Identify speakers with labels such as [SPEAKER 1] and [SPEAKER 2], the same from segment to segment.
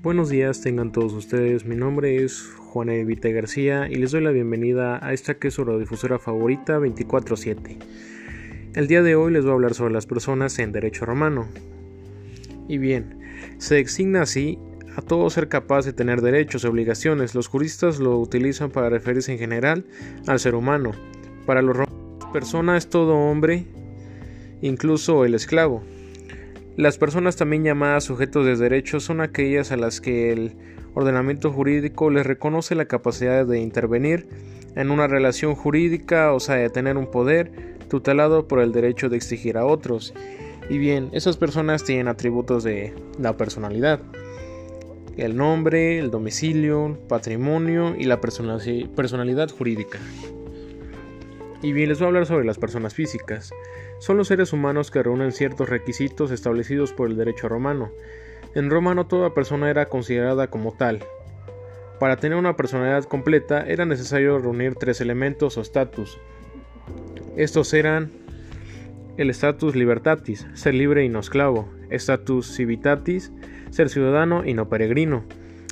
[SPEAKER 1] Buenos días tengan todos ustedes, mi nombre es Juana Evita García y les doy la bienvenida a esta que es su radiodifusora favorita 24-7. El día de hoy les voy a hablar sobre las personas en derecho romano. Y bien, se designa así a todo ser capaz de tener derechos y obligaciones. Los juristas lo utilizan para referirse en general al ser humano. Para los romanos, persona es todo hombre, incluso el esclavo. Las personas también llamadas sujetos de derechos son aquellas a las que el ordenamiento jurídico les reconoce la capacidad de intervenir en una relación jurídica, o sea, de tener un poder tutelado por el derecho de exigir a otros. Y bien, esas personas tienen atributos de la personalidad. El nombre, el domicilio, patrimonio y la personalidad jurídica. Y bien, les voy a hablar sobre las personas físicas son los seres humanos que reúnen ciertos requisitos establecidos por el derecho romano. En Roma no toda persona era considerada como tal. Para tener una personalidad completa era necesario reunir tres elementos o status. Estos eran el status libertatis, ser libre y no esclavo, status civitatis, ser ciudadano y no peregrino,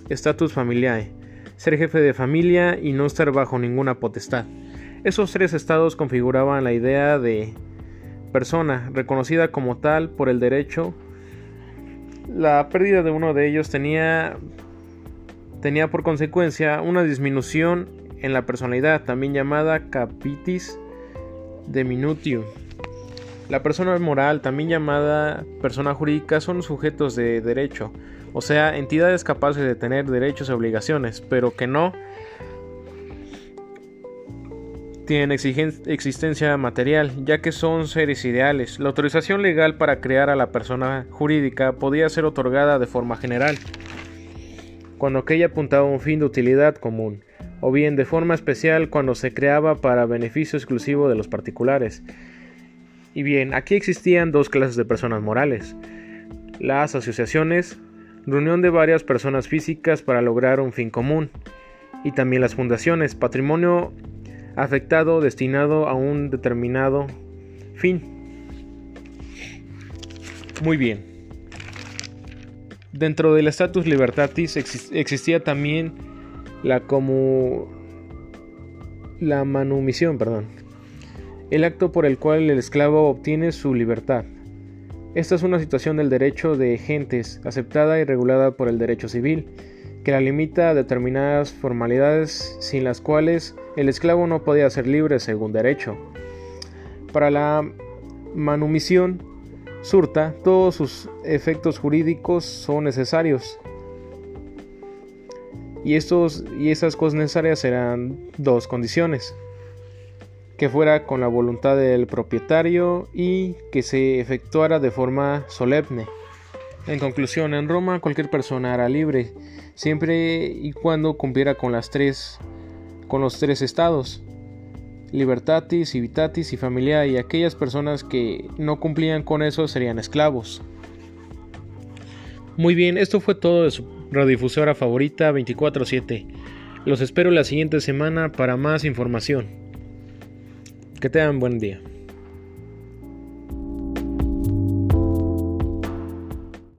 [SPEAKER 1] status familiae, ser jefe de familia y no estar bajo ninguna potestad. Esos tres estados configuraban la idea de persona, reconocida como tal por el derecho, la pérdida de uno de ellos tenía, tenía por consecuencia una disminución en la personalidad, también llamada capitis minutio. La persona moral, también llamada persona jurídica, son sujetos de derecho, o sea, entidades capaces de tener derechos y obligaciones, pero que no tienen existencia material, ya que son seres ideales. La autorización legal para crear a la persona jurídica podía ser otorgada de forma general, cuando aquella apuntaba a un fin de utilidad común, o bien de forma especial cuando se creaba para beneficio exclusivo de los particulares. Y bien, aquí existían dos clases de personas morales. Las asociaciones, reunión de varias personas físicas para lograr un fin común, y también las fundaciones, patrimonio afectado destinado a un determinado fin. Muy bien. Dentro del status libertatis existía también la como la manumisión, perdón. El acto por el cual el esclavo obtiene su libertad. Esta es una situación del derecho de gentes aceptada y regulada por el derecho civil que la limita a determinadas formalidades sin las cuales el esclavo no podía ser libre según derecho. Para la manumisión surta, todos sus efectos jurídicos son necesarios. Y, estos, y esas cosas necesarias eran dos condiciones. Que fuera con la voluntad del propietario y que se efectuara de forma solemne. En conclusión, en Roma cualquier persona era libre, siempre y cuando cumpliera con las tres con los tres estados, libertatis, civitatis y familia, y aquellas personas que no cumplían con eso serían esclavos. Muy bien, esto fue todo de su radiodifusora favorita 24/7. Los espero la siguiente semana para más información. Que tengan buen día.